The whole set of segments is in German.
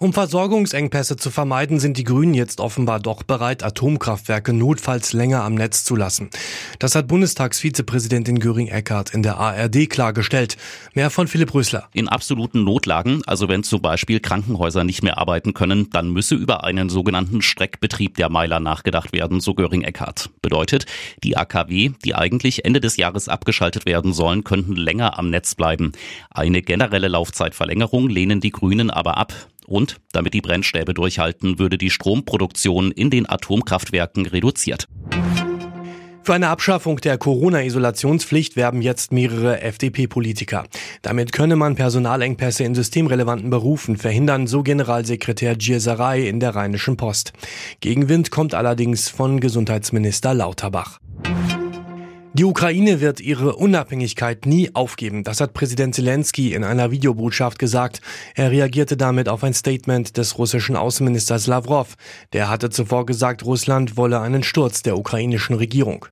Um Versorgungsengpässe zu vermeiden, sind die Grünen jetzt offenbar doch bereit, Atomkraftwerke notfalls länger am Netz zu lassen. Das hat Bundestagsvizepräsidentin Göring-Eckardt in der ARD klargestellt. Mehr von Philipp Rösler. In absoluten Notlagen, also wenn zum Beispiel Krankenhäuser nicht mehr arbeiten können, dann müsse über einen sogenannten Streckbetrieb der Meiler nachgedacht werden, so Göring-Eckardt. Bedeutet, die AKW, die eigentlich Ende des Jahres abgeschaltet werden sollen, könnten länger am Netz bleiben. Eine generelle Laufzeitverlängerung lehnen die Grünen aber ab. Und damit die Brennstäbe durchhalten, würde die Stromproduktion in den Atomkraftwerken reduziert. Für eine Abschaffung der Corona-Isolationspflicht werben jetzt mehrere FDP-Politiker. Damit könne man Personalengpässe in systemrelevanten Berufen verhindern, so Generalsekretär Gierserei in der Rheinischen Post. Gegenwind kommt allerdings von Gesundheitsminister Lauterbach. Die Ukraine wird ihre Unabhängigkeit nie aufgeben. Das hat Präsident Zelensky in einer Videobotschaft gesagt. Er reagierte damit auf ein Statement des russischen Außenministers Lavrov. Der hatte zuvor gesagt, Russland wolle einen Sturz der ukrainischen Regierung.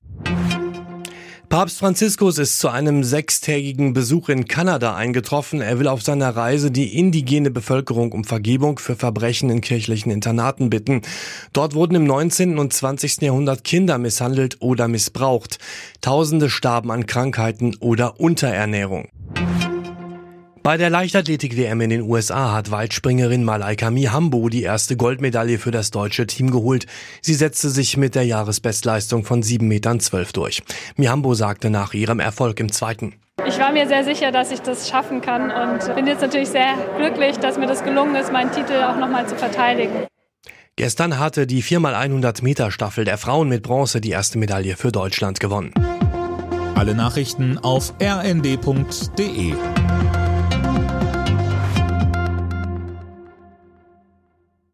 Papst Franziskus ist zu einem sechstägigen Besuch in Kanada eingetroffen. Er will auf seiner Reise die indigene Bevölkerung um Vergebung für Verbrechen in kirchlichen Internaten bitten. Dort wurden im 19. und 20. Jahrhundert Kinder misshandelt oder missbraucht. Tausende starben an Krankheiten oder Unterernährung. Bei der Leichtathletik-WM in den USA hat Weitspringerin Malaika Mihambo die erste Goldmedaille für das deutsche Team geholt. Sie setzte sich mit der Jahresbestleistung von 7,12 Metern durch. Mihambo sagte nach ihrem Erfolg im zweiten. Ich war mir sehr sicher, dass ich das schaffen kann und bin jetzt natürlich sehr glücklich, dass mir das gelungen ist, meinen Titel auch nochmal zu verteidigen. Gestern hatte die 4x100 Meter Staffel der Frauen mit Bronze die erste Medaille für Deutschland gewonnen. Alle Nachrichten auf rnd.de